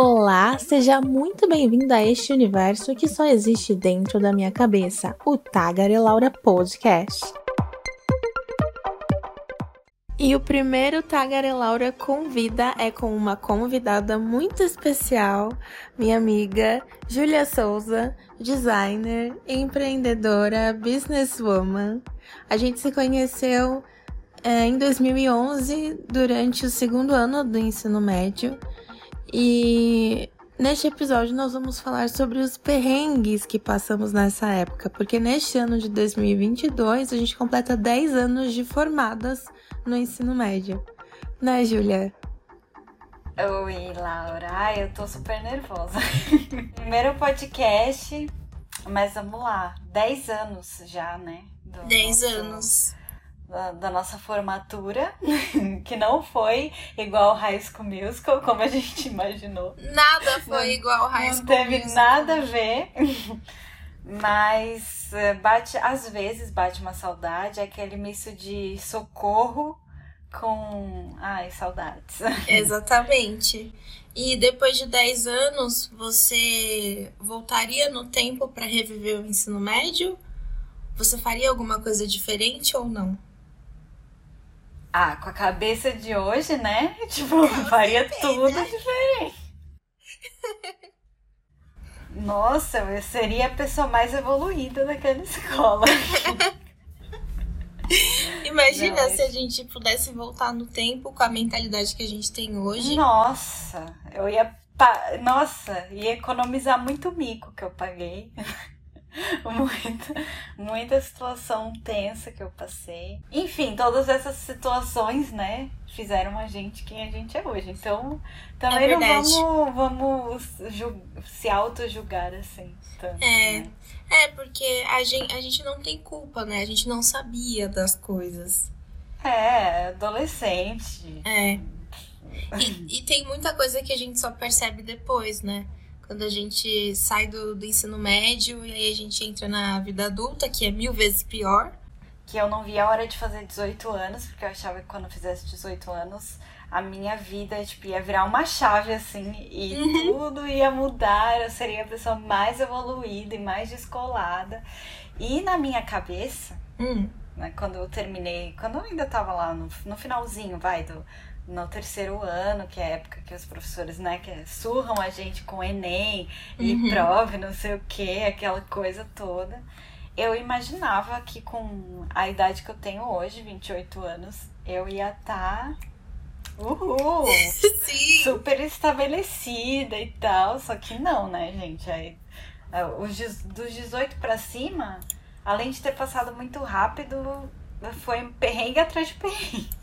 Olá, seja muito bem-vindo a este universo que só existe dentro da minha cabeça, o Tagarelaura Podcast. E o primeiro Tagarelaura Convida é com uma convidada muito especial, minha amiga Júlia Souza, designer, empreendedora, businesswoman. A gente se conheceu é, em 2011, durante o segundo ano do ensino médio. E neste episódio nós vamos falar sobre os perrengues que passamos nessa época, porque neste ano de 2022 a gente completa 10 anos de formadas no ensino médio. Né, Júlia? Oi, Laura. Ai, eu tô super nervosa. Primeiro podcast, mas vamos lá. 10 anos já, né? 10 anos da, da, nossa formatura, que não foi igual High School Musical, como a gente imaginou. Nada foi não, igual High School Musical. Não teve nada a ver. Mas eh, bate, às vezes bate uma saudade, aquele misto de socorro com. Ai, saudades. Exatamente. E depois de 10 anos, você voltaria no tempo para reviver o ensino médio? Você faria alguma coisa diferente ou não? Ah, com a cabeça de hoje, né? Tipo, faria tudo diferente. Nossa, eu seria a pessoa mais evoluída daquela escola. Imagina Não, se a gente pudesse voltar no tempo com a mentalidade que a gente tem hoje. Nossa, eu ia. Pa... Nossa, ia economizar muito mico que eu paguei. muita, muita situação tensa que eu passei. Enfim, todas essas situações, né, fizeram a gente quem a gente é hoje. Então, também é não vamos, vamos se auto-julgar assim. Tanto, é. Né? É, porque a gente, a gente não tem culpa, né? A gente não sabia das coisas. É, adolescente. É. E, e tem muita coisa que a gente só percebe depois, né? Quando a gente sai do, do ensino médio e aí a gente entra na vida adulta, que é mil vezes pior. Que eu não via a hora de fazer 18 anos, porque eu achava que quando eu fizesse 18 anos, a minha vida tipo, ia virar uma chave assim, e uhum. tudo ia mudar, eu seria a pessoa mais evoluída e mais descolada. E na minha cabeça, uhum. né, quando eu terminei, quando eu ainda tava lá no, no finalzinho, vai, do, no terceiro ano, que é a época que os professores, né, que surram a gente com Enem e uhum. prove, não sei o que, aquela coisa toda. Eu imaginava que com a idade que eu tenho hoje, 28 anos, eu ia estar tá, uhul, super estabelecida e tal, só que não, né, gente? Aí, é, os, dos 18 para cima, além de ter passado muito rápido, foi um perrengue atrás de perrengue.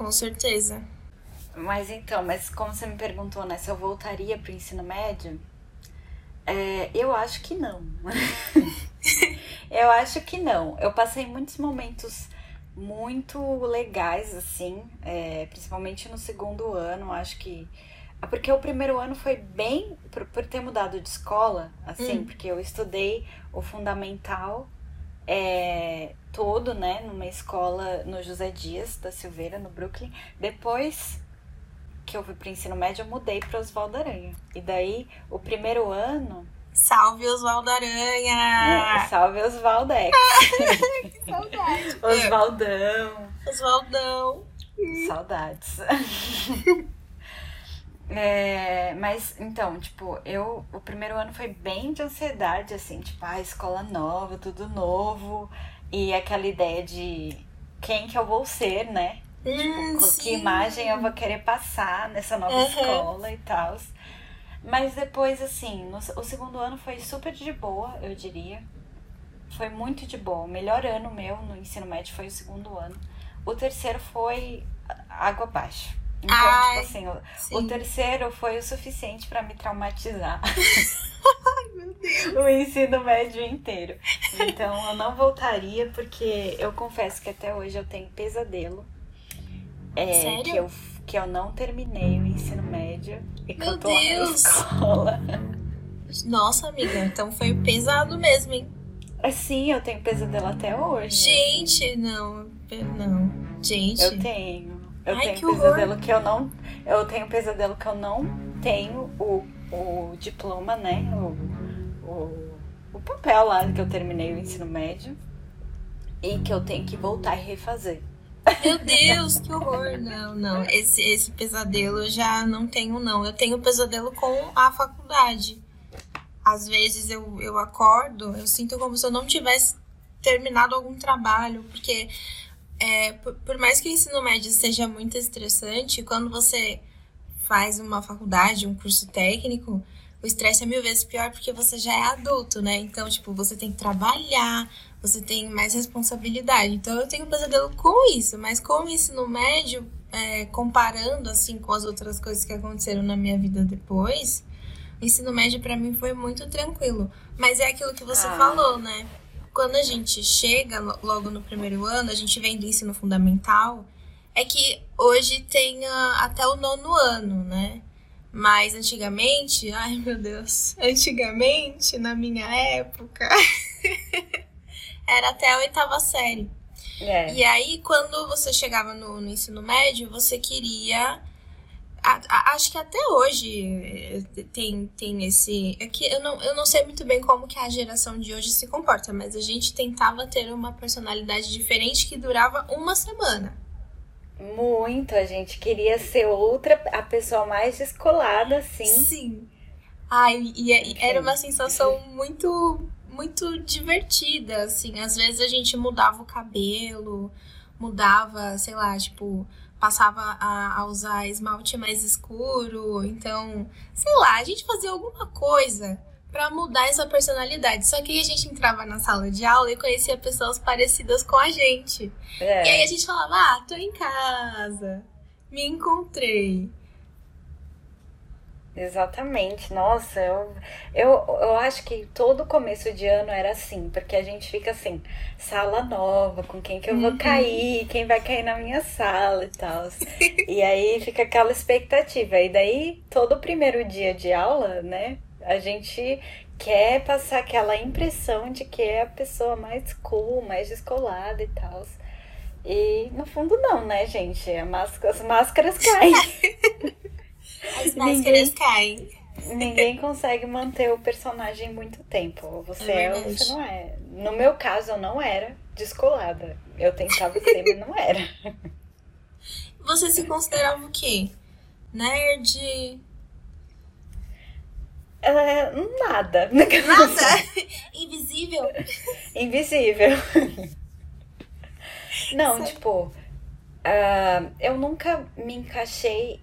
Com certeza. Mas então, mas como você me perguntou, né, se eu voltaria pro ensino médio, é, eu acho que não. eu acho que não. Eu passei muitos momentos muito legais, assim, é, principalmente no segundo ano, acho que. Porque o primeiro ano foi bem. Por, por ter mudado de escola, assim, hum. porque eu estudei o fundamental é, todo, né, numa escola no José Dias da Silveira, no Brooklyn. Depois que eu fui pro ensino médio, eu mudei para Oswaldo Aranha. E daí, o primeiro ano. Salve Oswaldo Aranha! É, salve Oswaldex! que saudade! Oswaldão! Oswaldão! Saudades! É, mas então, tipo, eu o primeiro ano foi bem de ansiedade, assim, tipo, ah, escola nova, tudo novo, e aquela ideia de quem que eu vou ser, né? Hum, tipo, que imagem eu vou querer passar nessa nova uhum. escola e tal. Mas depois, assim, no, o segundo ano foi super de boa, eu diria. Foi muito de boa. O melhor ano meu no ensino médio foi o segundo ano. O terceiro foi água abaixo. Então, Ai, tipo assim, o, o, terceiro foi o suficiente para me traumatizar. Deus. o ensino médio inteiro. Então eu não voltaria, porque eu confesso que até hoje eu tenho pesadelo. É, Sério? Que eu, que eu não terminei o ensino médio e que meu eu tô Deus. na escola. Nossa, amiga, então foi pesado mesmo, hein? Sim, eu tenho pesadelo até hoje. Gente, assim. não, não. Gente. Eu tenho. Eu Ai, tenho que pesadelo que eu não. Eu tenho pesadelo que eu não tenho o, o diploma, né? O, o, o papel lá que eu terminei o ensino médio e que eu tenho que voltar e refazer. Meu Deus, que horror! Não, não. Esse, esse pesadelo eu já não tenho, não. Eu tenho pesadelo com a faculdade. Às vezes eu, eu acordo, eu sinto como se eu não tivesse terminado algum trabalho, porque é, por, por mais que o ensino médio seja muito estressante, quando você faz uma faculdade, um curso técnico, o estresse é mil vezes pior porque você já é adulto, né? Então, tipo, você tem que trabalhar, você tem mais responsabilidade. Então eu tenho pesadelo com isso, mas com o ensino médio, é, comparando assim com as outras coisas que aconteceram na minha vida depois, o ensino médio para mim foi muito tranquilo. Mas é aquilo que você ah. falou, né? Quando a gente chega logo no primeiro ano, a gente vem do ensino fundamental, é que hoje tem até o nono ano, né? Mas antigamente, ai meu Deus, antigamente, na minha época, era até a oitava série. É. E aí, quando você chegava no, no ensino médio, você queria. A, a, acho que até hoje eh, tem, tem esse. É que eu não, eu não sei muito bem como que a geração de hoje se comporta, mas a gente tentava ter uma personalidade diferente que durava uma semana. Muito, a gente queria ser outra, a pessoa mais descolada, assim. Sim. Ai, e, e era uma sensação muito muito divertida, assim. Às vezes a gente mudava o cabelo, mudava, sei lá, tipo, passava a, a, usar esmalte mais escuro. Então, sei lá, a gente fazia alguma coisa para mudar essa personalidade. Só que aí a gente entrava na sala de aula e conhecia pessoas parecidas com a gente. É. E aí a gente falava, ah, tô em casa, me encontrei. Exatamente, nossa, eu, eu, eu acho que todo começo de ano era assim, porque a gente fica assim, sala nova, com quem que eu vou uhum. cair, quem vai cair na minha sala e tal. e aí fica aquela expectativa. E daí, todo primeiro dia de aula, né, a gente quer passar aquela impressão de que é a pessoa mais cool, mais descolada e tal. E no fundo não, né, gente? As máscaras caem. As máscaras ninguém, caem. Ninguém consegue manter o personagem muito tempo. Você é, é ou você não é. No meu caso, eu não era descolada. Eu tentava ser, mas não era. Você se considerava o quê? Nerd? É, nada. Nada? Invisível? Invisível. Não, tipo, uh, eu nunca me encaixei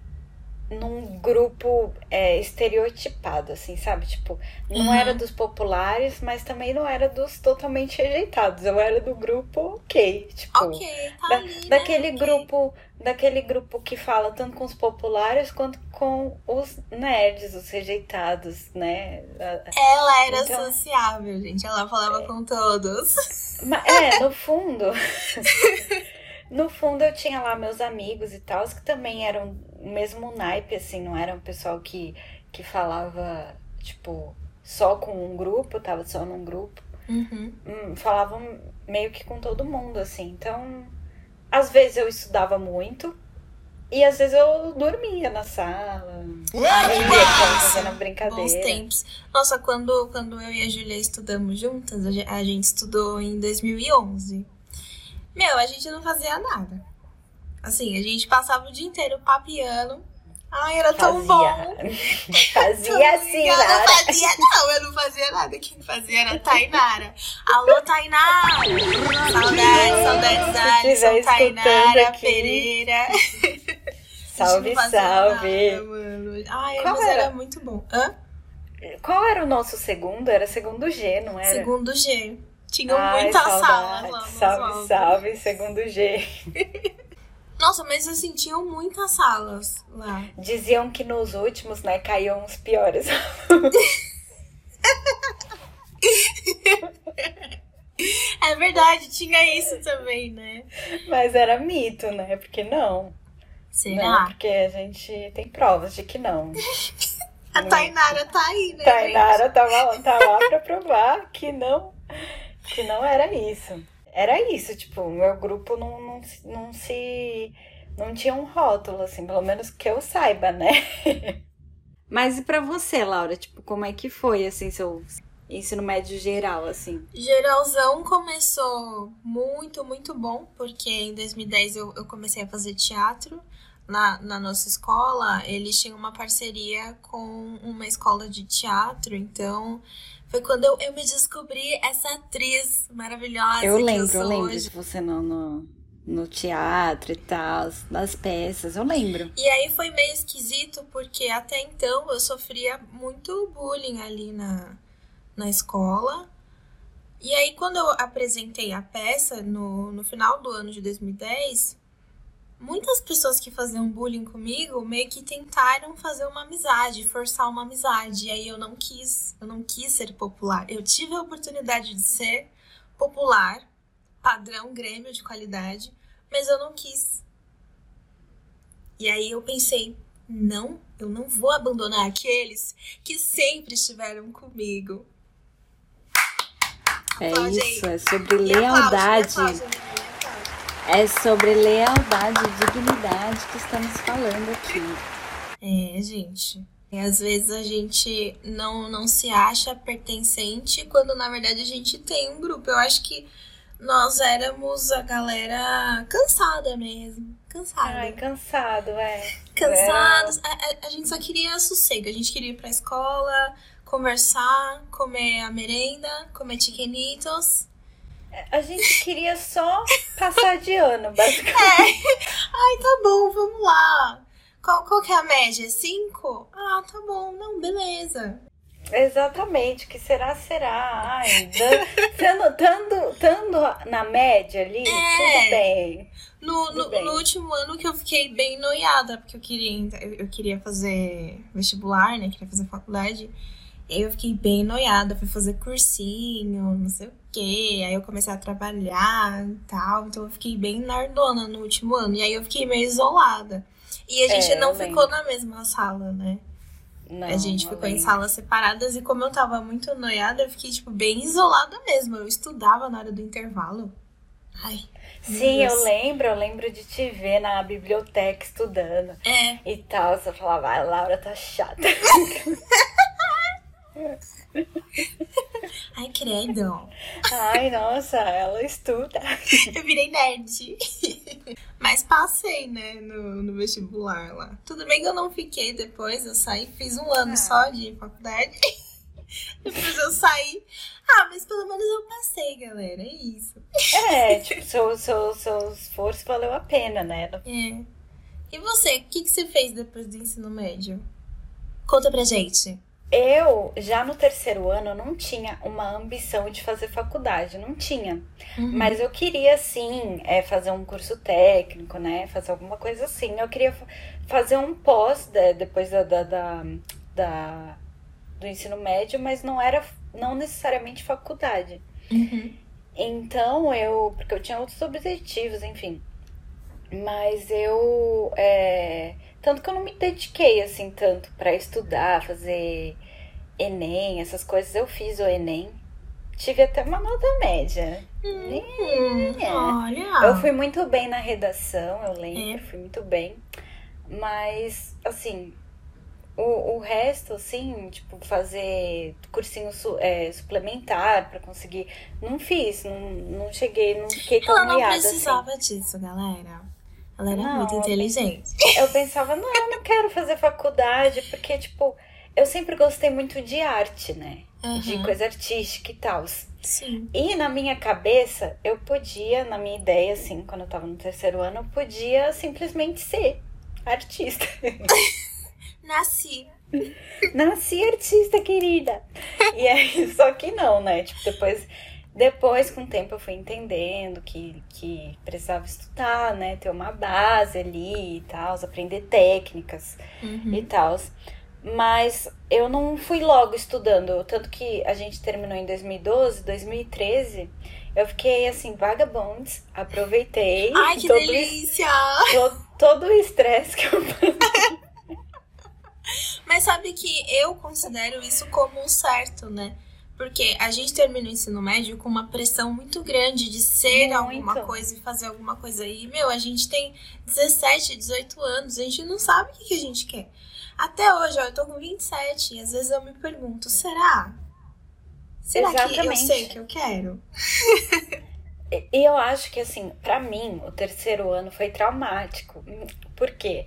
num grupo é, estereotipado, assim, sabe? Tipo, não uhum. era dos populares, mas também não era dos totalmente rejeitados. Eu era do grupo ok, tipo, okay, tá da, ali, né? daquele grupo, daquele grupo que fala tanto com os populares quanto com os nerds, os rejeitados, né? Ela era então, sociável, gente. Ela falava é, com todos. Mas, é, no fundo. no fundo eu tinha lá meus amigos e tal, que também eram o mesmo naipe, assim, não era um pessoal que, que falava, tipo, só com um grupo, tava só num grupo. Uhum. Hum, falavam meio que com todo mundo, assim. Então, às vezes eu estudava muito e às vezes eu dormia na sala. Ai, fazendo brincadeira. Bons tempos. Nossa, quando, quando eu e a Julia estudamos juntas, a gente estudou em 2011. Meu, a gente não fazia nada. Assim, a gente passava o dia inteiro papiando. Ai, era tão bom. Fazia assim, Eu não fazia, não, eu não fazia nada. Quem fazia era a Tainara. Alô, Tainara! Saudades, saudades da Alisson, Tainara aqui. Pereira. Salve, salve. Nada, mano. Ai, Qual era? era muito bom. Hã? Qual era o nosso segundo? Era segundo G, não era? Segundo G. Tinham muitas salas lá. Salve, salve, segundo G. Nossa, mas eu sentiam muitas salas lá. Diziam que nos últimos, né, caíam os piores. é verdade, tinha isso também, né? Mas era mito, né? Porque não. Será? Não, porque a gente tem provas de que não. a Tainara tá aí, né? Tainara tava, tá lá pra provar que não, que não era isso era isso, tipo, o meu grupo não, não, não se. não tinha um rótulo, assim, pelo menos que eu saiba, né? Mas e pra você, Laura? Tipo, como é que foi, assim, seu ensino médio geral, assim? Geralzão começou muito, muito bom, porque em 2010 eu, eu comecei a fazer teatro na, na nossa escola. Eles tinham uma parceria com uma escola de teatro, então foi quando eu, eu me descobri essa atriz maravilhosa. Eu lembro, eu, eu lembro hoje. de você no, no, no teatro e tal, das peças, eu lembro. E aí foi meio esquisito, porque até então eu sofria muito bullying ali na, na escola. E aí, quando eu apresentei a peça no, no final do ano de 2010, muitas pessoas que faziam bullying comigo meio que tentaram fazer uma amizade, forçar uma amizade. E aí eu não quis, eu não quis ser popular. Eu tive a oportunidade de ser popular, padrão Grêmio de qualidade, mas eu não quis. E aí eu pensei, não, eu não vou abandonar aqueles que sempre estiveram comigo. É Aplaude isso, aí. é sobre E lealdade. aplaude, aplaude. É sobre lealdade e dignidade que estamos falando aqui. É, gente. E às vezes a gente não, não se acha pertencente quando na verdade a gente tem um grupo. Eu acho que nós éramos a galera cansada mesmo. Cansada. Ai, cansado, é. Cansados. A, a- a gente só queria sossego. A gente queria ir pra escola, conversar, comer a merenda, comer chiquenitos. A gente queria só passar de ano, basicamente. Ai, tá bom, vamos lá. Qual, qual que é a média? Cinco? Ah, tá bom. Não, beleza. Exatamente, o que será, será. Ai, estando tando, tando na média ali, É. tudo bem. No, Tudo no, bem. no último ano que eu fiquei bem noiada, porque eu queria, eu queria fazer vestibular, né? Queria fazer faculdade. E aí eu fiquei bem noiada, fui fazer cursinho, não sei o quê. Aí eu comecei a trabalhar e tal. Então eu fiquei bem nardona no último ano. E aí eu fiquei meio isolada. E a gente É, não eu ficou lembro. na mesma sala, né? Não, a gente ficou em salas separadas e como eu tava muito noiada, eu fiquei, tipo, bem isolada mesmo. Eu estudava na hora do intervalo. Ai. Sim, eu Deus. lembro, eu lembro de te ver na biblioteca estudando É, e tal. Você falava, ai, Laura tá chata. credo. ai, nossa, ela estuda. Eu virei nerd. Mas passei, né, no, no vestibular lá. Tudo bem que eu não fiquei depois, eu saí, fiz um ano Ah. só de faculdade. depois eu saí. Ah, mas pelo menos eu passei, galera. É isso. É, tipo, seu, seu, seu esforço valeu a pena, né? É. E você, o que, que você fez depois do ensino médio? Conta pra gente. Eu, já no terceiro ano, não tinha uma ambição de fazer faculdade, não tinha. Uhum. Mas eu queria, sim, é, fazer um curso técnico, né? Fazer alguma coisa assim. Eu queria fa- fazer um pós né, depois da, da, da, da- do ensino médio, mas não era não necessariamente faculdade. Uhum. Então eu. Porque eu tinha outros objetivos, enfim. Mas eu. é, tanto que eu não me dediquei assim tanto pra estudar, fazer Enem, essas coisas. Eu fiz o Enem. Tive até uma nota média. Hum, É. olha. Eu fui muito bem na redação, eu lembro, É. fui muito bem. Mas, assim, o, o resto, assim, tipo, fazer cursinho su- é, suplementar pra conseguir. Não fiz, não, não cheguei, não fiquei tão Ela não assim. precisava disso, galera. Ela era Não, muito inteligente. Eu pensava, não, eu não quero fazer faculdade, porque, tipo, eu sempre gostei muito de arte, né? De Aham. coisa artística e tal. Sim. E na minha cabeça, eu podia, na minha ideia, assim, quando eu tava no terceiro ano, eu podia simplesmente ser artista. Nasci. Nasci artista, querida. E aí, só que não, né? Tipo, depois, depois com o tempo eu fui entendendo que, que precisava estudar, né? Ter uma base ali e tal, aprender técnicas Uhum. e tal. Mas eu não fui logo estudando, tanto que a gente terminou em 2012, 2013. Eu fiquei assim, vagabondes, aproveitei Ai, que todo, delícia! todo, todo o estresse que eu Mas sabe que eu considero isso como um certo, né? Porque a gente termina o ensino médio com uma pressão muito grande de ser Muito. alguma coisa e fazer alguma coisa. E, meu, a gente tem 17, 18 anos, a gente não sabe o que, que a gente quer. Até hoje, ó, eu tô com 27 e às vezes eu me pergunto, será? Será que eu Exatamente. sei o que eu quero? E e eu acho que, assim, pra mim, o terceiro ano foi traumático. Por quê?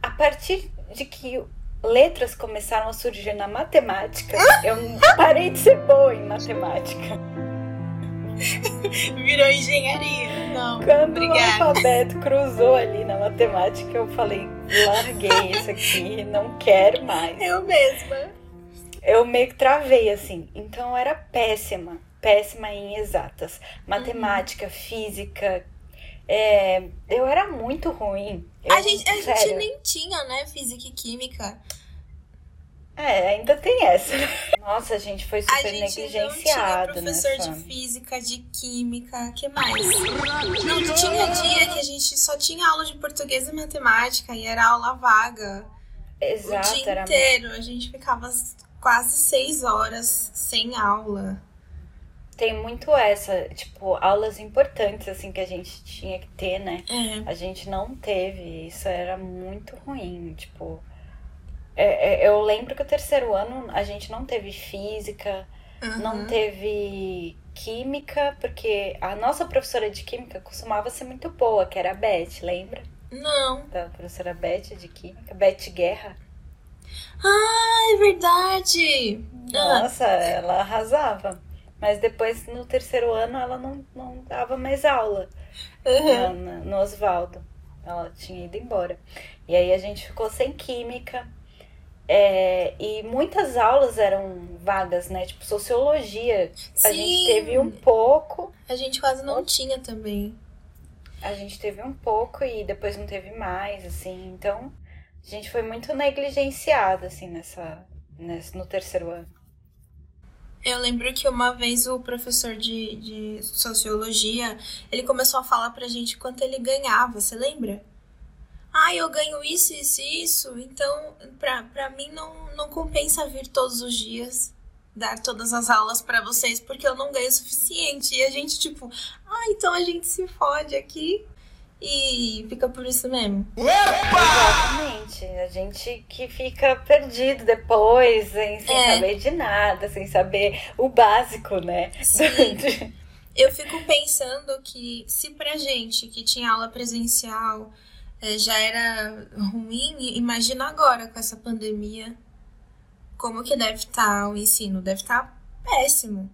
A partir de que letras começaram a surgir na matemática, eu parei de ser boa em matemática. Virou engenharia. Não, Quando obrigada. o alfabeto cruzou ali na matemática, eu falei, larguei isso aqui, não quero mais. Eu mesma. Eu meio que travei, assim. Então eu era péssima, péssima em exatas. Matemática, física. É, eu era muito ruim. Eu, A gente, a gente nem tinha, né, física e química. É, ainda tem essa. Nossa, a gente foi A super não tinha negligenciado, né? professor de física, de química, que mais? Não, tinha dia que a gente só tinha aula de português e matemática e era aula vaga. o Exato, dia era inteiro. A gente ficava quase seis horas sem aula. Tem muito essa, tipo, aulas importantes, assim, que a gente tinha que ter, né? É. A gente não teve, isso era muito ruim, tipo... é- é- eu lembro que o terceiro ano a gente não teve física, não Uhum. teve química, porque a nossa professora de química costumava ser muito boa, que era a Beth, lembra? Não. Da professora Beth de química, Beth Guerra. Ah, é verdade. Ah, Nossa, ela arrasava. Mas depois, no terceiro ano, ela não, não dava mais aula uhum. na- no Oswaldo. Ela tinha ido embora. E aí a gente ficou sem química. É, e muitas aulas eram vagas, né? Tipo, sociologia. A gente Sim. teve um pouco. A gente quase não tinha também. A gente teve um pouco e depois não teve mais, assim. Então, a gente foi muito negligenciado, assim, nessa, nessa, no terceiro ano. Eu lembro que uma vez o professor de, de sociologia, ele começou a falar pra gente quanto ele ganhava, você lembra? Ah, eu ganho isso, isso e isso, então pra, pra mim não, não compensa vir todos os dias dar todas as aulas pra vocês, porque eu não ganho o suficiente. E a gente, tipo, ah, então a gente se fode aqui e fica por isso mesmo. Exatamente. A gente que fica perdido depois, sem, sem É. saber de nada, sem saber o básico, né? Sim. Eu fico pensando que se pra gente que tinha aula presencial eh, já era ruim, imagina agora com essa pandemia. Como que deve estar o ensino? Deve estar péssimo.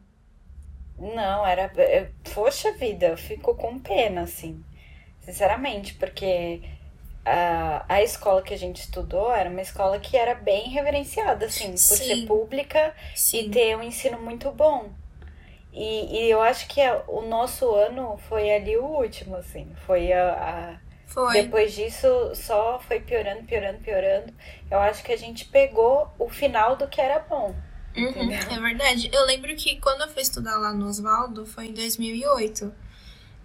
Não, era. é, Poxa vida, eu fico com pena, assim. Sinceramente, porque a, a escola que a gente estudou era uma escola que era bem reverenciada, assim, por Sim. ser pública e Sim. ter um ensino muito bom. E, e eu acho que a- o nosso ano foi ali o último, assim. Foi a- a Foi. Depois disso, só foi piorando, piorando, piorando. Eu acho que a gente pegou o final do que era bom. Uhum, é verdade. Eu lembro que quando eu fui estudar lá no Oswaldo, foi em 2008.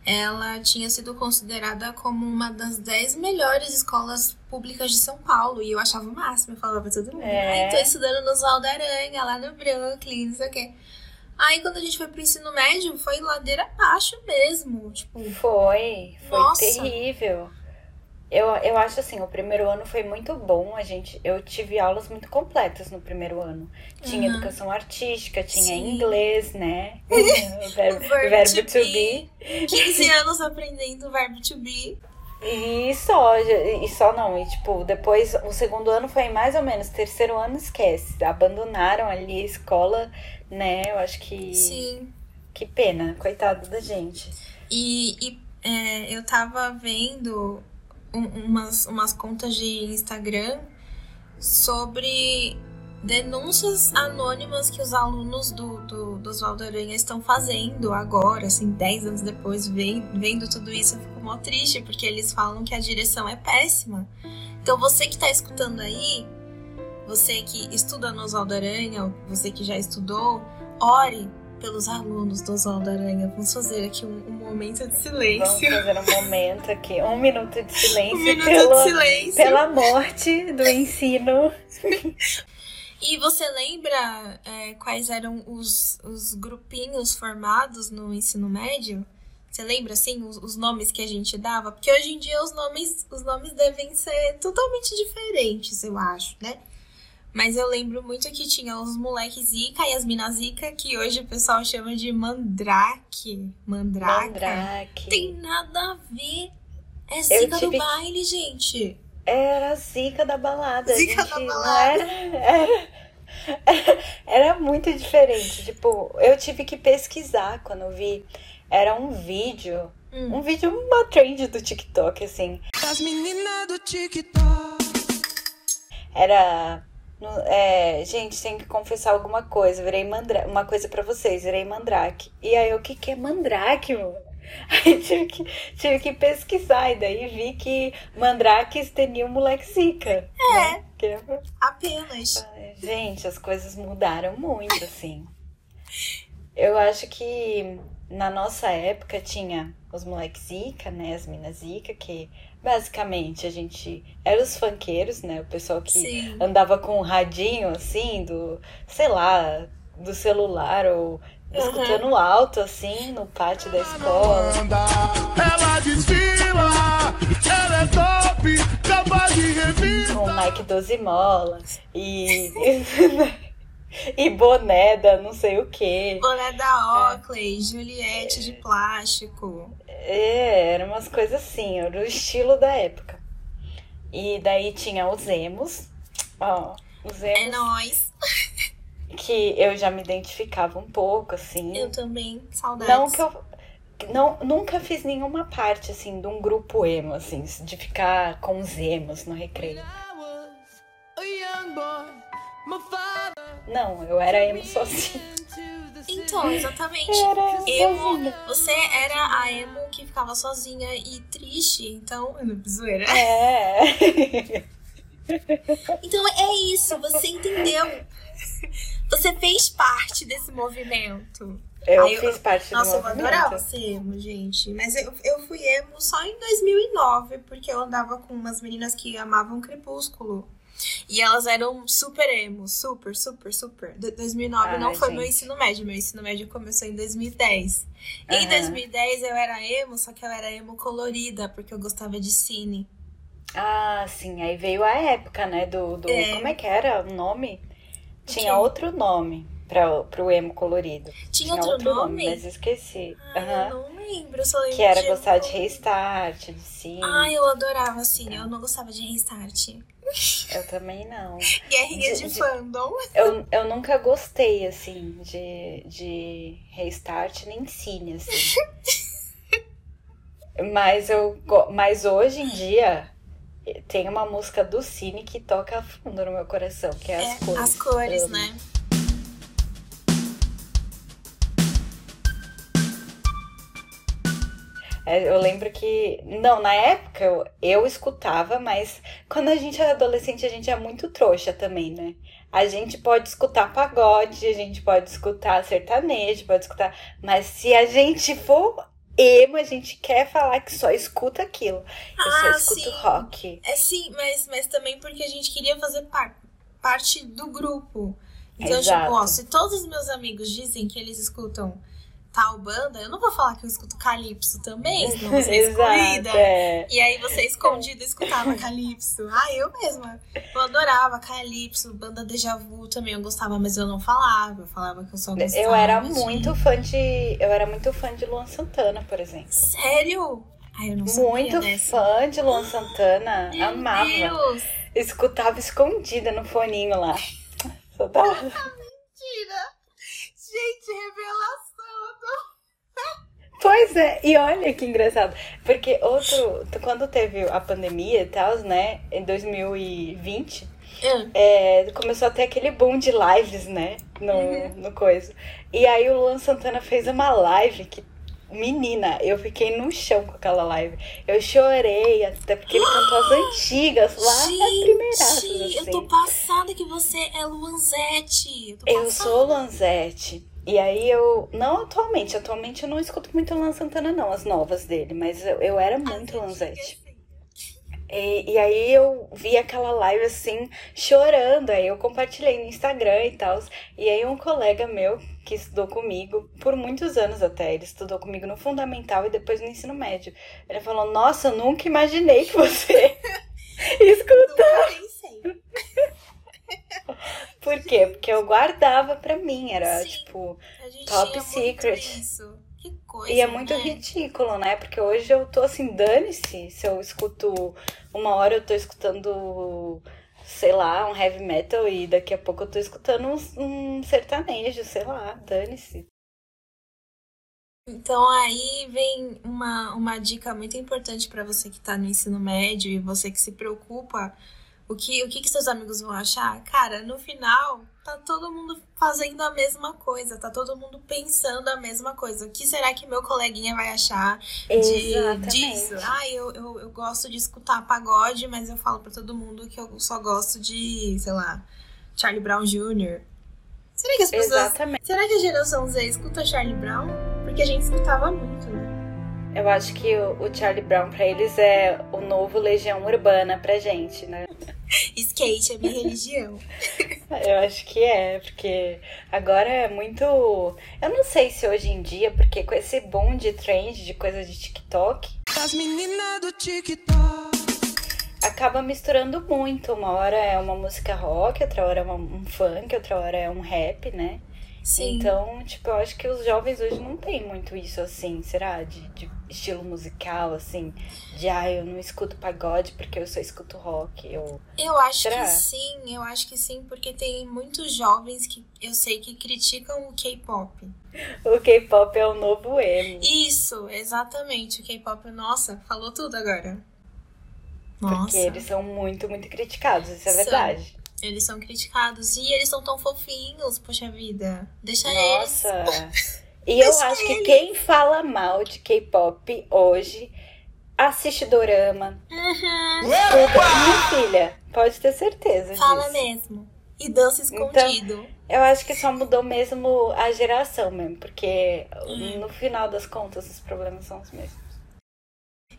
Ela tinha sido considerada como uma das 10 melhores escolas públicas de São Paulo. E eu achava o máximo. Eu falava pra todo mundo. É. Ai, tô estudando no Oswaldo Aranha, lá no Brooklyn, não sei o quê. Aí quando a gente foi pro ensino médio, foi ladeira abaixo mesmo. Tipo, Foi, foi Nossa. terrível. Eu, eu acho assim, o primeiro ano foi muito bom. A gente, eu tive aulas muito completas no primeiro ano. Tinha Uhum. educação artística, tinha Sim. inglês, né? o verbo, verbo verbo to to be. 15 anos aprendendo o verbo to be. E só, e só não. E tipo, depois o segundo ano foi mais ou menos. Terceiro ano esquece. Abandonaram ali a escola, né? Eu acho que. Sim. Que pena, coitado da gente. E, e, é, eu tava vendo um- umas, umas contas de Instagram sobre denúncias anônimas que os alunos do, do, do Oswaldo Aranha estão fazendo agora, assim, 10 anos depois, vendo tudo isso, eu fico mó triste, porque eles falam que a direção é péssima. Então você que tá escutando aí, você que estuda no Oswaldo Aranha, você que já estudou, ore pelos alunos do Oswaldo Aranha. Vamos fazer aqui um, um momento de Vamos silêncio. fazer um momento aqui, um minuto de silêncio, Um minuto pela, de silêncio. pela morte do ensino. E você lembra é, quais eram os, os grupinhos formados no ensino médio? Você lembra, assim, os, os, nomes que a gente dava? Porque hoje em dia os nomes, os nomes devem ser totalmente diferentes, eu acho, né? Mas eu lembro muito que tinha os moleques Zika e as minas Zika, que hoje o pessoal chama de mandrake. Mandraca. Mandrake. Tem nada a ver. É Zika do baile, gente. Era Zika da balada. Zica gente, da balada. Era, era, era muito diferente. Tipo, eu tive que pesquisar quando eu vi era um vídeo. Hum. Um vídeo, uma trend do TikTok, assim. As meninas do TikTok. Era. É, gente, tem que confessar alguma coisa. Virei mandrake. Uma coisa para vocês, virei mandrake. E aí, o que, que é mandrake, mano? Aí tive que, tive que pesquisar, e daí vi que mandrakes teriam moleque zica. É. Né? Que... Apenas. Gente, as coisas mudaram muito, assim. Eu acho que na nossa época tinha os moleques zica, né? As minas zica, que basicamente a gente era os funkeiros, né? O pessoal que Sim. andava com um radinho assim, do, sei lá, do celular ou escutando uhum. alto assim no pátio da escola. Ela desfila, ela é top, capaz de revista. Com Nike 12 molas e e boné da não sei o que. Boné da Oakley, é. Juliette de plástico. É, eram umas coisas assim, era o estilo da época. E daí tinha os emos. Ó, os emos. É nóis. Que eu já me identificava um pouco, assim. Eu também, saudades. Não que eu. Não, nunca fiz nenhuma parte, assim, de um grupo emo, assim, de ficar com os emos no recreio. Não, eu era emo sozinha. Então, exatamente. Era emo, você era a emo que ficava sozinha e triste, então. Zoeira. É. Então é isso, você entendeu. Você fez parte desse movimento. Eu Aí fiz parte nossa, do movimento. Nossa, eu adorava ser emo, gente. Mas eu, eu fui emo só em 2009, porque eu andava com umas meninas que amavam Crepúsculo. E elas eram super emo, super, super, super. De 2009 Ai, não foi gente. meu ensino médio, meu ensino médio começou em 2010. E uhum. em 2010 eu era emo, só que eu era emo colorida, porque eu gostava de cine. Ah, sim, aí veio a época, né, do... do é. Como é que era o nome? Tinha outro nome para pro emo colorido. Tinha, Tinha outro, outro nome? nome? Mas esqueci. Ah, uhum. eu não lembro, só lembro Que era de gostar de restart, de sim. Ah, eu adorava sim, eu não gostava de restart. Eu também não. Guerrinha de, de, de fandom. Eu, eu nunca gostei, assim, de, de restart nem cine, assim. mas, eu, mas hoje em dia tem uma música do Cine que toca fundo no meu coração, que é, é As Cores. As Cores, né? Eu lembro que. Não, na época eu, eu escutava, mas quando a gente é adolescente, a gente é muito trouxa também, né? A gente pode escutar pagode, a gente pode escutar sertanejo, pode escutar. Mas se a gente for emo, a gente quer falar que só escuta aquilo. Eu ah, só escuto sim. rock. É sim, mas, mas também porque a gente queria fazer par parte do grupo. Então, Exato. tipo, ó, se todos os meus amigos dizem que eles escutam tal banda, eu não vou falar que eu escuto Calypso também, senão você é excluída. É. E aí você escondida escutava Calypso. Ah, eu mesma. Eu adorava Calypso, banda Deja Vu também eu gostava, mas eu não falava. Eu falava que eu só gostava. Eu era de... muito fã de. Eu era muito fã de Luan Santana, por exemplo. Sério? Ai, eu não sabia Muito dessa. fã de Luan Santana. Meu amava. Deus. Escutava escondida no foninho lá. Só tava... Mentira! Gente, revelação! Pois é, e olha que engraçado, porque outro, quando teve a pandemia e tal, né, em 2020, hum. é, começou a ter aquele boom de lives, né, no, uhum. no coisa. E aí o Luan Santana fez uma live que, menina, eu fiquei no chão com aquela live. Eu chorei, até porque ele cantou as antigas lá Gente, na primeira assim. eu tô passada que você é Luanzete. Eu, eu sou Luanzete. E aí eu. Não atualmente, atualmente eu não escuto muito Luan Santana, não, as novas dele, mas eu, eu era muito Lanzete. E, e, aí eu vi aquela live assim, chorando. Aí eu compartilhei no Instagram e tal. E aí um colega meu que estudou comigo por muitos anos até, ele estudou comigo no fundamental e depois no ensino médio. Ele falou: Nossa, eu nunca imaginei que você escutar. Por quê? Porque eu guardava pra mim, era Sim, tipo top secret. Que coisa, e é muito né? ridículo, né? Porque hoje eu tô assim, dane-se se eu escuto. Uma hora eu tô escutando, sei lá, um heavy metal e daqui a pouco eu tô escutando um, um sertanejo, sei lá, dane-se. Então aí vem uma, uma dica muito importante para você que está no ensino médio e você que se preocupa o que, o que, que seus amigos vão achar? Cara, no final, tá todo mundo fazendo a mesma coisa, tá todo mundo pensando a mesma coisa. O que será que meu coleguinha vai achar de, disso? Ah, eu, eu, eu gosto de escutar pagode, mas eu falo para todo mundo que eu só gosto de, sei lá, Charlie Brown Jr. Será que as pessoas. Exatamente. Será que a geração Z escuta Charlie Brown? Porque a gente escutava muito, né? Eu acho que o, o Charlie Brown para eles é o novo Legião Urbana pra gente, né? Skate é minha religião. Eu acho que é, porque agora é muito. Eu não sei se hoje em dia, porque com esse boom de trend de coisas de TikTok. As meninas do TikTok. Acaba misturando muito. Uma hora é uma música rock, outra hora é uma, um funk, outra hora é um rap, né? Sim. Então, tipo, eu acho que os jovens hoje não tem muito isso assim, será? De, de estilo musical, assim, de ah, eu não escuto pagode porque eu só escuto rock. Eu, eu acho será? que sim, eu acho que sim, porque tem muitos jovens que eu sei que criticam o K-pop. O K-pop é o novo emo. Isso, exatamente. O K-pop, nossa, falou tudo agora. Nossa. Porque eles são muito, muito criticados, isso é são. verdade. Eles são criticados. E eles são tão fofinhos, poxa vida. Deixa Nossa. eles. Nossa. E eu acho que quem fala mal de K-pop hoje assiste dorama. Uhum. Minha filha, pode ter certeza Fala disso. mesmo. E dança escondido. Então, eu acho que só mudou mesmo a geração mesmo, porque hum. no final das contas os problemas são os mesmos.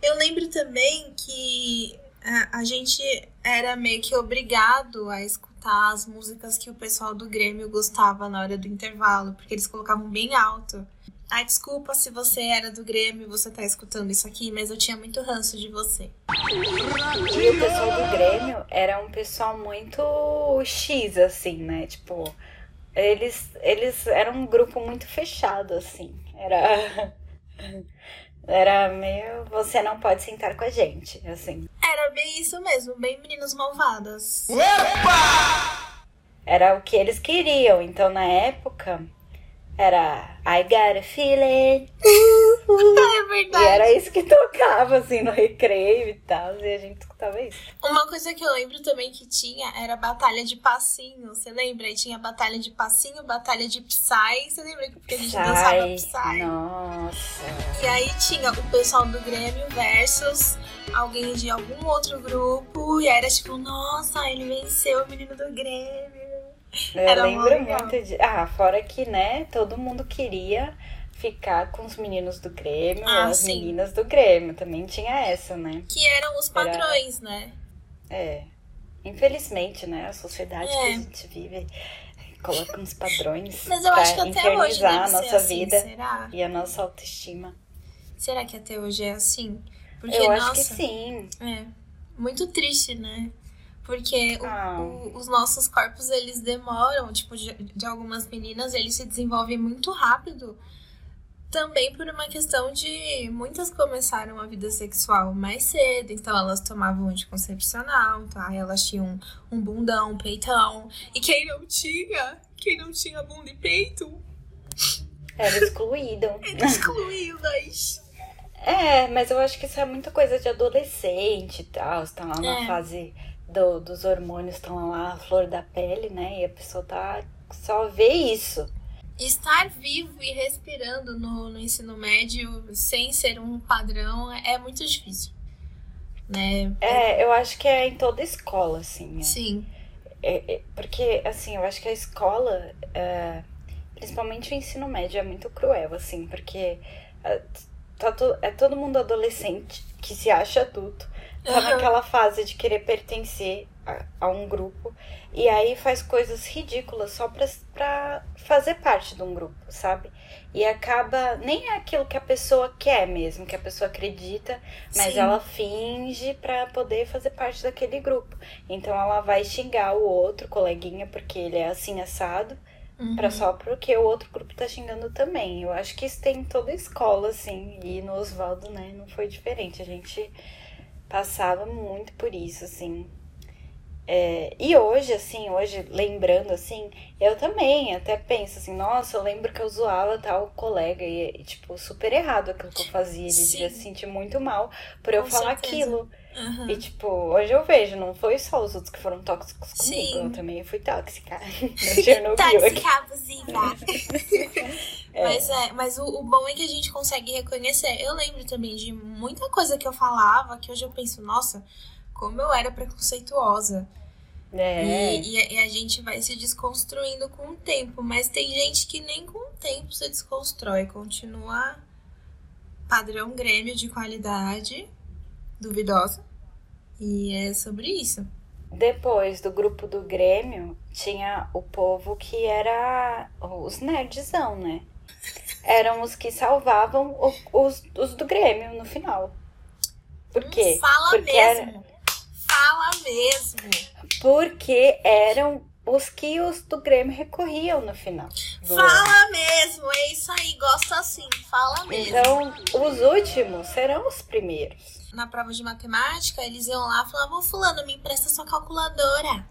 Eu lembro também que a, a gente era meio que obrigado a escutar as músicas que o pessoal do Grêmio gostava na hora do intervalo, porque eles colocavam bem alto. Ai, desculpa se você era do Grêmio e você tá escutando isso aqui, mas eu tinha muito ranço de você. E o pessoal do Grêmio era um pessoal muito X, assim, né? Tipo, eles, eles eram um grupo muito fechado, assim. Era. Era meio. Você não pode sentar com a gente, assim. Era bem isso mesmo, bem meninas malvadas. Opa! Era o que eles queriam. Então, na época, era I got a feeling. é verdade. E era isso que tocava, assim, no recreio e tal. E a gente escutava isso. Uma coisa que eu lembro também que tinha era batalha de passinho. Você lembra? E tinha batalha de passinho, batalha de Psy. Você lembra que a gente Psy. dançava Psy? Nossa. E aí tinha o pessoal do Grêmio versus alguém de algum outro grupo. E era tipo, nossa, ele venceu o menino do Grêmio. Eu Era lembro muito de. Ah, fora que, né, todo mundo queria ficar com os meninos do Grêmio ah, as sim. meninas do Grêmio. Também tinha essa, né? Que eram os padrões, Era... né? É. Infelizmente, né? A sociedade é. que a gente vive coloca uns padrões Mas eu acho que até hoje a nossa assim, vida será? e a nossa autoestima. Será que até hoje é assim? Porque, eu nossa, acho que sim. É. Muito triste, né? Porque ah. o, o, os nossos corpos, eles demoram, tipo, de, de algumas meninas, eles se desenvolvem muito rápido. Também por uma questão de muitas começaram a vida sexual mais cedo, então elas tomavam anticoncepcional, tá? Elas tinham um bundão, um peitão. E quem não tinha, quem não tinha bunda e peito, era excluído. Era excluídas. É, mas eu acho que isso é muita coisa de adolescente e tal. Você tá lá na é. fase do, dos hormônios estão lá, a flor da pele, né? E a pessoa tá só vê isso. Estar vivo e respirando no, no ensino médio sem ser um padrão é muito difícil. Né? É, eu acho que é em toda escola, assim. É. Sim. É, é, porque, assim, eu acho que a escola, é, principalmente o ensino médio, é muito cruel, assim, porque é, tá to, é todo mundo adolescente que se acha adulto tá naquela fase de querer pertencer a, a, um grupo e aí faz coisas ridículas só pra, pra fazer parte de um grupo, sabe? E acaba. Nem é aquilo que a pessoa quer mesmo, que a pessoa acredita, mas Sim. ela finge para poder fazer parte daquele grupo. Então ela vai xingar o outro coleguinha porque ele é assim assado. Uhum. Pra só porque o outro grupo tá xingando também. Eu acho que isso tem em toda a escola, assim. E no Oswaldo, né, não foi diferente. A gente passava muito por isso, assim. É, e hoje, assim, hoje, lembrando, assim, eu também até penso assim, nossa, eu lembro que eu zoava tal colega e, e tipo, super errado aquilo que eu fazia. Ele Sim. devia se sentir muito mal por eu falar certeza. aquilo. Uhum. E, tipo, hoje eu vejo, não foi só os outros que foram tóxicos comigo, Sim. eu também fui tóxica. tóxica abusiva. é. Mas, é, mas o, o bom é que a gente consegue reconhecer. Eu lembro também de muita coisa que eu falava que hoje eu penso, nossa, como eu era preconceituosa. É. E, e, e, a gente vai se desconstruindo com o tempo. Mas tem gente que nem com o tempo se desconstrói. Continua padrão Grêmio de qualidade duvidosa. E é sobre isso. Depois do grupo do Grêmio, tinha o povo que era os nerdzão, né? Eram os que salvavam os, os do Grêmio no final. Por quê? Fala Porque mesmo. Era... Fala mesmo porque eram os que os do Grêmio recorriam no final. Fala ano. mesmo, é isso aí, gosto assim, fala mesmo. Então, os últimos serão os primeiros. Na prova de matemática, eles iam lá e falavam, fulano, me empresta sua calculadora.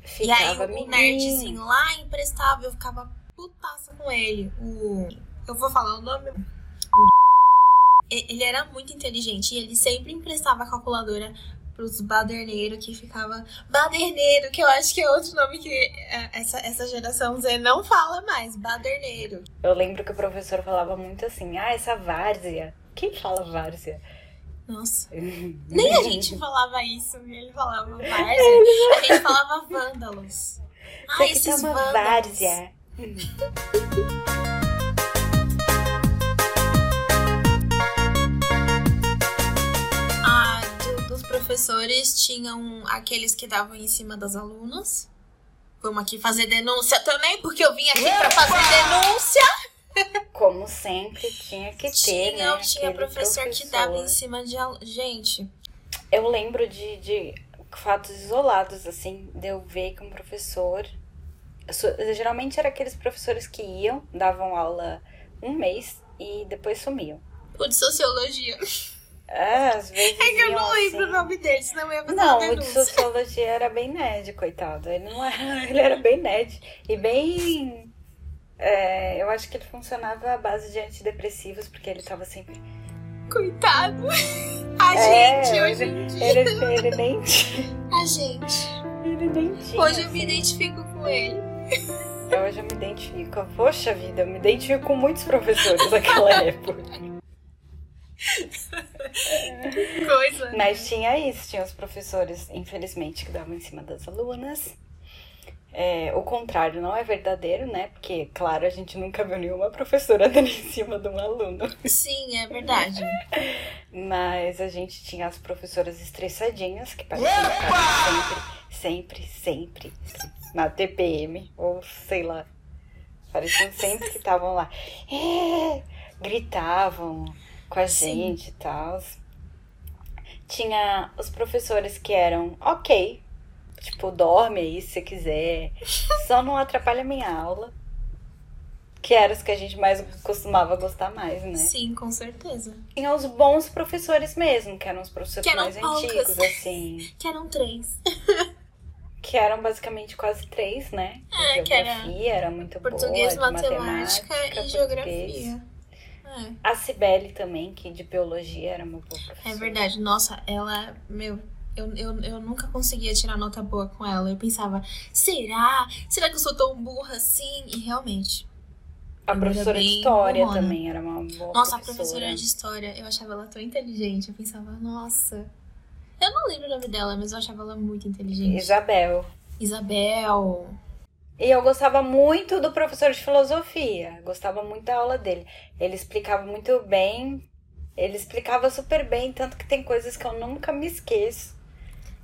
Ficava e aí o nerdzinho lá emprestava, eu ficava putaça com ele. O... Eu vou falar o nome. O... Ele era muito inteligente e ele sempre emprestava a calculadora pros baderneiros que ficava. Baderneiro, que eu acho que é outro nome que é, essa, essa geração Z não fala mais. Baderneiro. Eu lembro que o professor falava muito assim: ah, essa várzea. Quem fala várzea? Nossa. Nem a gente falava isso. Ele falava várzea. A gente falava vândalos. Ah, esses tá uma vândalos. várzea. professores tinham aqueles que davam em cima das alunas. Vamos aqui fazer denúncia também, porque eu vim aqui para fazer denúncia. Como sempre, tinha que ter, tinha, né? Tinha professor, professor, que dava em cima de gente. Eu lembro de, de fatos isolados, assim, de eu ver que um professor. Geralmente era aqueles professores que iam, davam aula um mês e depois sumiam. O de sociologia. É, às vezes. É que eu não lembro assim... o nome dele, senão eu ia fazer Não, o de sociologia era bem nerd, coitado. Ele não era. Ele era bem nerd. E bem. É, eu acho que ele funcionava à base de antidepressivos, porque ele tava sempre. Coitado! A é, gente, hoje em dia. Ele, ele nem. A gente. Ele nem tinha. Hoje eu me identifico com ele. Hoje eu me identifico. Poxa vida, eu me identifico com muitos professores daquela época. Coisa. Né? Mas tinha isso, tinha os professores, infelizmente, que davam em cima das alunas. É, o contrário não é verdadeiro, né? Porque, claro, a gente nunca viu nenhuma professora dando em cima de um aluno. Sim, é verdade. Mas a gente tinha as professoras estressadinhas que participavam sempre, sempre, sempre na TPM, ou sei lá. Pareciam sempre que estavam lá. É, gritavam, com a Sim. gente e tal. Tinha os professores que eram ok, tipo, dorme aí se você quiser, só não atrapalha a minha aula. Que eram os que a gente mais costumava gostar mais, né? Sim, com certeza. Tinha os bons professores mesmo, que eram os professores eram mais antigos, assim. que eram três. que eram basicamente quase três, né? É, geografia que era, era muito português, boa, matemática, matemática e geografia. É. A Cibele também, que de biologia era uma boa professora. É verdade. Nossa, ela, meu, eu, eu, eu nunca conseguia tirar nota boa com ela. Eu pensava, será? Será que eu sou tão burra assim? E realmente. A professora de história burrona. também era uma boa Nossa, professora. a professora de história, eu achava ela tão inteligente. Eu pensava, nossa. Eu não lembro o nome dela, mas eu achava ela muito inteligente. Isabel. Isabel. E eu gostava muito do professor de filosofia, gostava muito da aula dele. Ele explicava muito bem Ele explicava super bem, tanto que tem coisas que eu nunca me esqueço.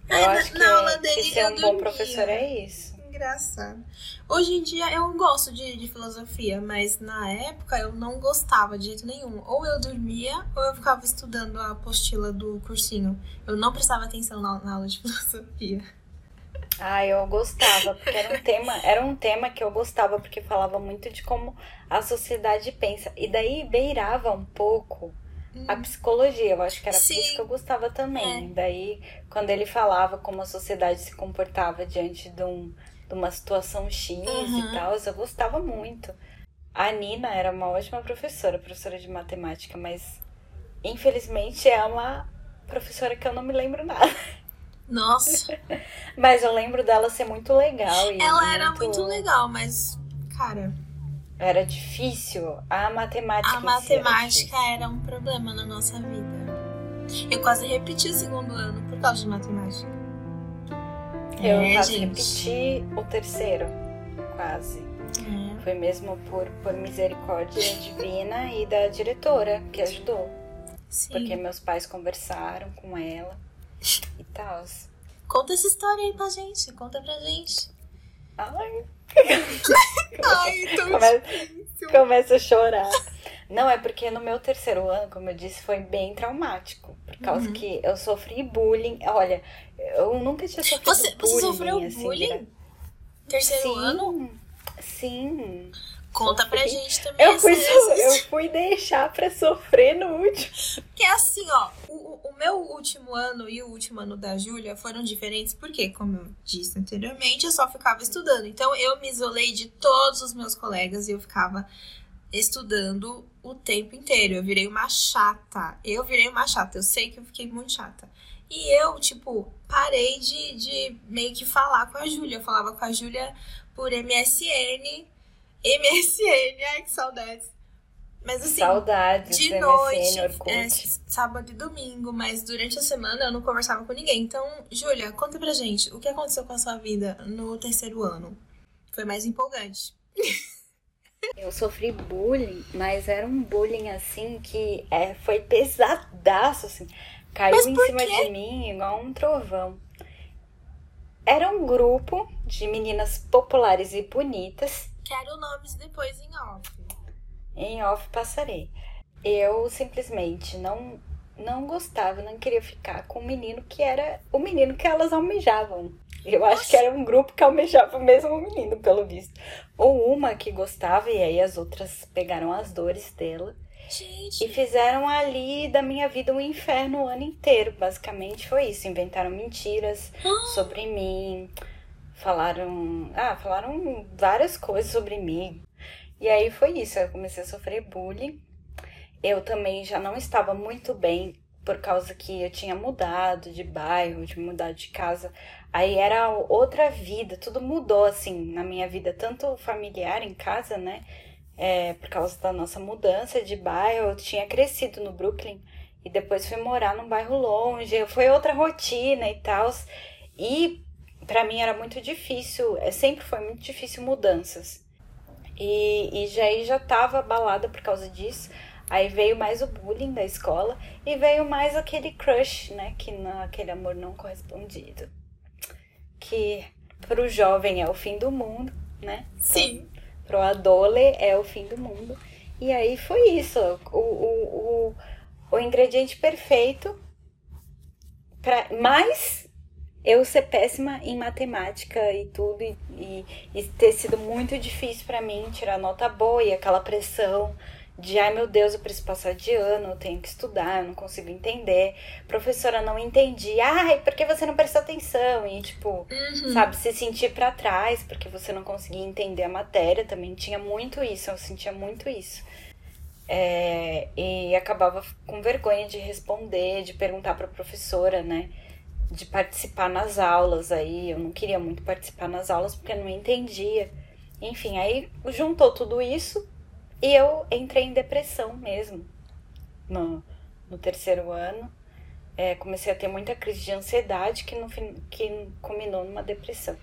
Eu É, na- acho que, na aula é- dele que ser eu um bom professor é isso. Engraçado. Hoje em dia eu gosto de, de filosofia, mas na época eu não gostava de jeito nenhum. Ou eu dormia, ou eu ficava estudando a apostila do cursinho. Eu não prestava atenção na, na aula de filosofia. Ah, eu gostava, porque era um tema, era um tema que eu gostava, porque falava muito de como a sociedade pensa. E daí beirava um pouco a psicologia. Eu acho que era por Sim. É. isso que eu gostava também. Daí, quando ele falava como a sociedade se comportava diante de, um, de uma situação X Uhum. e tal, eu gostava muito. A Nina era uma ótima professora, professora de matemática, mas infelizmente é uma professora que eu não me lembro nada. Nossa, Mas eu lembro dela ser muito legal. E ela era muito legal, mas, cara, Era difícil. A matemática. a era matemática era um problema na nossa vida. Eu quase repeti o segundo ano por causa de matemática. Eu é, quase gente. repeti o terceiro. Quase. É. Foi mesmo por, por misericórdia divina e da diretora que ajudou. Sim. Porque meus pais conversaram com ela e tal. Conta essa história aí pra gente. Conta pra gente. Ai, Ai, tô Come- começa a chorar. Não, é porque no meu terceiro ano, como eu disse, foi bem traumático. Por causa Uhum. que eu sofri bullying. Olha, eu nunca tinha sofrido Você, bullying. você sofreu assim, bullying? né? Terceiro Sim, ano? Sim. Conta pra sofri. gente também. Eu fui, eu fui deixar pra sofrer no último. Que é assim, ó. Meu último ano e o último ano da Júlia foram diferentes porque, como eu disse anteriormente, eu só ficava estudando. Então eu me isolei de todos os meus colegas e eu ficava estudando o tempo inteiro. Eu virei uma chata. Eu virei uma chata. Eu sei que eu fiquei muito chata. E eu, tipo, parei de, de meio que falar com a Júlia. Eu falava com a Júlia por MSN. MSN, ai que saudades. Mas assim, Saudades. de MSN, noite, é, sábado e domingo, mas durante a semana eu não conversava com ninguém. Então, Júlia, conta pra gente o que aconteceu com a sua vida no terceiro ano. Foi mais empolgante. Eu sofri bullying, mas era um bullying assim que é, foi pesadaço, assim. Caiu em cima quê? de mim igual um trovão. Era um grupo de meninas populares e bonitas. Quero nomes depois em off. Em off passarei. Eu simplesmente não não gostava, não queria ficar com o menino que era o menino que elas almejavam. Eu acho que era um grupo que almejava o mesmo menino, pelo visto. Ou uma que gostava, e aí as outras pegaram as dores dela. Gente, E fizeram ali da minha vida um inferno o ano inteiro. Basicamente foi isso. Inventaram mentiras sobre mim. Falaram. Ah, falaram várias coisas sobre mim. E aí foi isso. Eu comecei a sofrer bullying. Eu também já não estava muito bem por causa que eu tinha mudado de bairro, de mudado de casa. Aí era outra vida, tudo mudou assim na minha vida, tanto familiar em casa, né? É, por causa da nossa mudança de bairro, eu tinha crescido no Brooklyn e depois fui morar num bairro longe, foi outra rotina e tal. E pra mim era muito difícil, é, sempre foi muito difícil mudanças. E, e já aí já tava abalada por causa disso. Aí veio mais o bullying da escola e veio mais aquele crush, né? Que aquele amor não correspondido. Que pro jovem é o fim do mundo, né? sim. Pro adole é o fim do mundo. E aí foi isso. O, o, o, o ingrediente perfeito. Pra, mas eu ser péssima em matemática e tudo. E, e, e ter sido muito difícil pra mim tirar nota boa e aquela pressão de ai meu Deus, eu preciso passar de ano, eu tenho que estudar, eu não consigo entender. Professora, não entendi. Ai, por que você não prestou atenção? E tipo, Uhum. sabe, se sentir pra trás porque você não conseguia entender a matéria, também tinha muito isso, eu sentia muito isso. É, e acabava com vergonha de responder, de perguntar pra professora, né? De participar nas aulas aí, eu não queria muito participar nas aulas porque eu não entendia. Enfim, aí juntou tudo isso e eu entrei em depressão mesmo no, no terceiro ano. É, comecei a ter muita crise de ansiedade que, no que culminou numa depressão.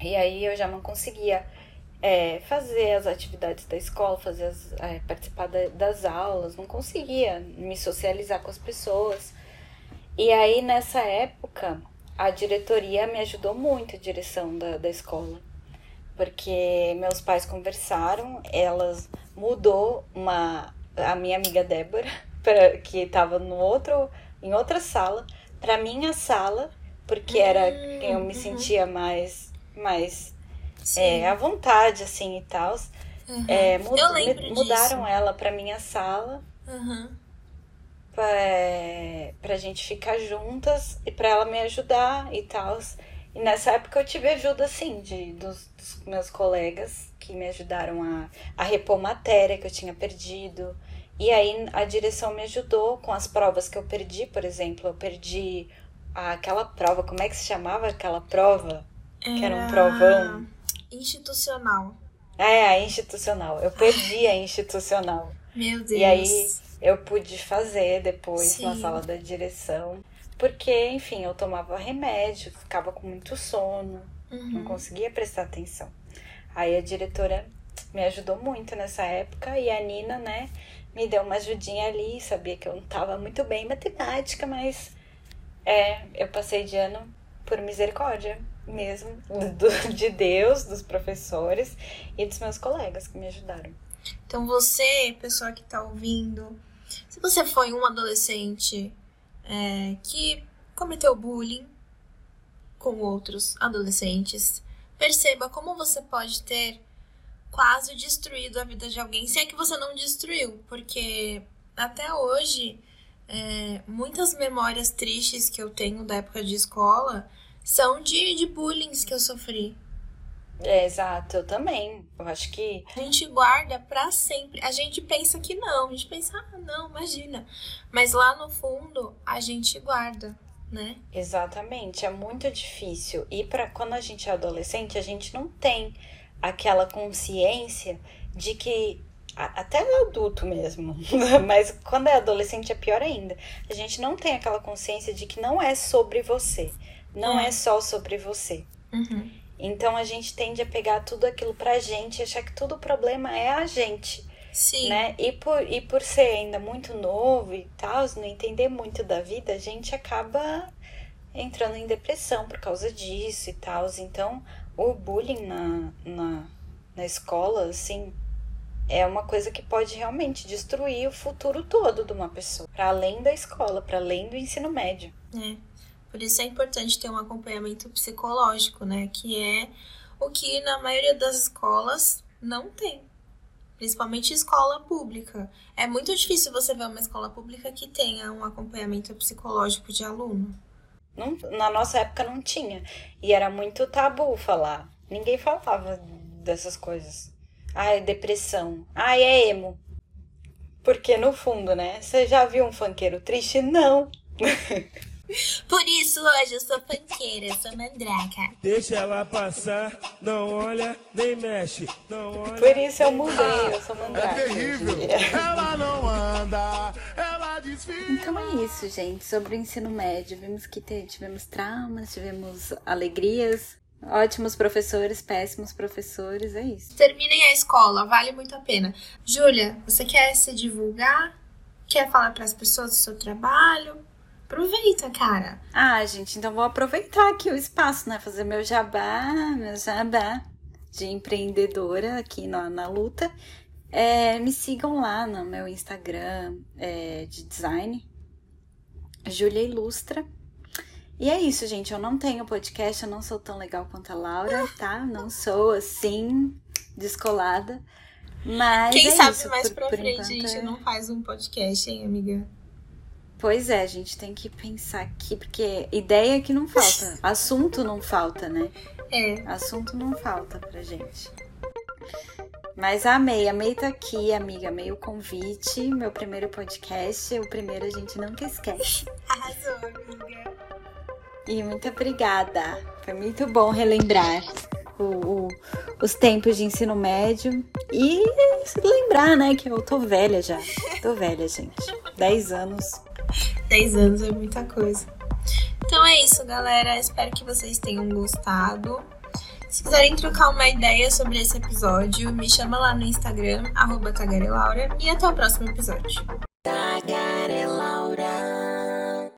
E aí eu já não conseguia é, fazer as atividades da escola, fazer as, é, participar da, das aulas, não conseguia me socializar com as pessoas. E aí, nessa época, a diretoria me ajudou muito, a direção da, da escola. Porque meus pais conversaram, elas mudou uma a minha amiga Débora, pra, que estava no outro em outra sala, para minha sala, porque era hum, quem eu me uhum. sentia mais mais é, à vontade assim e tal. Uhum. É, mud, mudaram disso. ela para minha sala. Uhum pra, pra gente ficar juntas e pra ela me ajudar e tal. E nessa época eu tive ajuda, assim, de, dos, dos, meus colegas que me ajudaram a, a repor matéria que eu tinha perdido. E aí a direção me ajudou com as provas que eu perdi, por exemplo. Eu perdi aquela prova, como é que se chamava aquela prova? Era... Que era um provão. Institucional. É, a institucional. Eu perdi a institucional. Meu Deus. E aí eu pude fazer depois Sim. na sala da direção. Porque, enfim, eu tomava remédio, ficava com muito sono, uhum. não conseguia prestar atenção. Aí a diretora me ajudou muito nessa época e a Nina, né, me deu uma ajudinha ali, sabia que eu não estava muito bem em matemática, mas é, eu passei de ano por misericórdia mesmo, do, de Deus, dos professores e dos meus colegas que me ajudaram. Então você, pessoa que está ouvindo, se você foi um adolescente é, que cometeu bullying com outros adolescentes, perceba como você pode ter quase destruído a vida de alguém, se é que você não destruiu, porque até hoje é, muitas memórias tristes que eu tenho da época de escola são de, de bullying que eu sofri. É, exato, eu também. Eu acho que. A gente guarda para sempre. A gente pensa que não. A gente pensa, ah, não, imagina. Mas lá no fundo, a gente guarda, né? Exatamente. É muito difícil. E para quando a gente é adolescente, a gente não tem aquela consciência de que. Até o adulto mesmo, mas quando é adolescente é pior ainda. A gente não tem aquela consciência de que não é sobre você, não é, é só sobre você. Uhum. Então a gente tende a pegar tudo aquilo pra gente e achar que todo o problema é a gente. Sim. Né? E por, e por ser ainda muito novo e tal, não entender muito da vida, a gente acaba entrando em depressão por causa disso e tal. Então, o bullying na, na, na escola, assim, é uma coisa que pode realmente destruir o futuro todo de uma pessoa, para além da escola, para além do ensino médio. É. Por isso é importante ter um acompanhamento psicológico, né? Que é o que na maioria das escolas não tem. Principalmente escola pública. É muito difícil você ver uma escola pública que tenha um acompanhamento psicológico de aluno. Não, na nossa época não tinha. E era muito tabu falar. Ninguém falava dessas coisas. Ai, depressão. Ai, é emo. Porque no fundo, né? Você já viu um funkeiro triste? Não. Por isso hoje eu sou panqueira, eu sou mandraca. Deixa ela passar, não olha, nem mexe, não olha. Por isso eu mudei, eu sou mandraca. É terrível. Ela não anda, ela desfila. Então é isso, gente, sobre o ensino médio. Vimos que tivemos traumas, tivemos alegrias, Ótimos professores, péssimos professores, é isso. Terminem a escola, vale muito a pena. Júlia, você quer se divulgar? Quer falar para as pessoas do seu trabalho? Aproveita, cara. Ah, gente, então vou aproveitar aqui o espaço, né? Fazer meu jabá, meu jabá de empreendedora aqui na, na luta. É, me sigam lá no meu Instagram é, de design, Julia Ilustra. E é isso, gente. Eu não tenho podcast, eu não sou tão legal quanto a Laura, tá? Não sou assim, descolada. Mas. Quem é sabe isso. mais por, pra por frente a gente é... não faz um podcast, hein, amiga? Pois é, a gente tem que pensar aqui, porque ideia que não falta, assunto não falta, né? É. Assunto não falta pra gente. Mas amei, amei tá aqui, amiga. Amei o convite, meu primeiro podcast. O primeiro a gente nunca esquece. Arrasou, amiga. E muito obrigada. Foi muito bom relembrar o, o, os tempos de ensino médio. E lembrar, né, que eu tô velha já. Tô velha, gente. 10 anos 10 anos é muita coisa. Então é isso, galera. Espero que vocês tenham gostado. Se quiserem trocar uma ideia sobre esse episódio, me chama lá no Instagram, arroba Tagarelaura, e até o próximo episódio. Tagarelaura.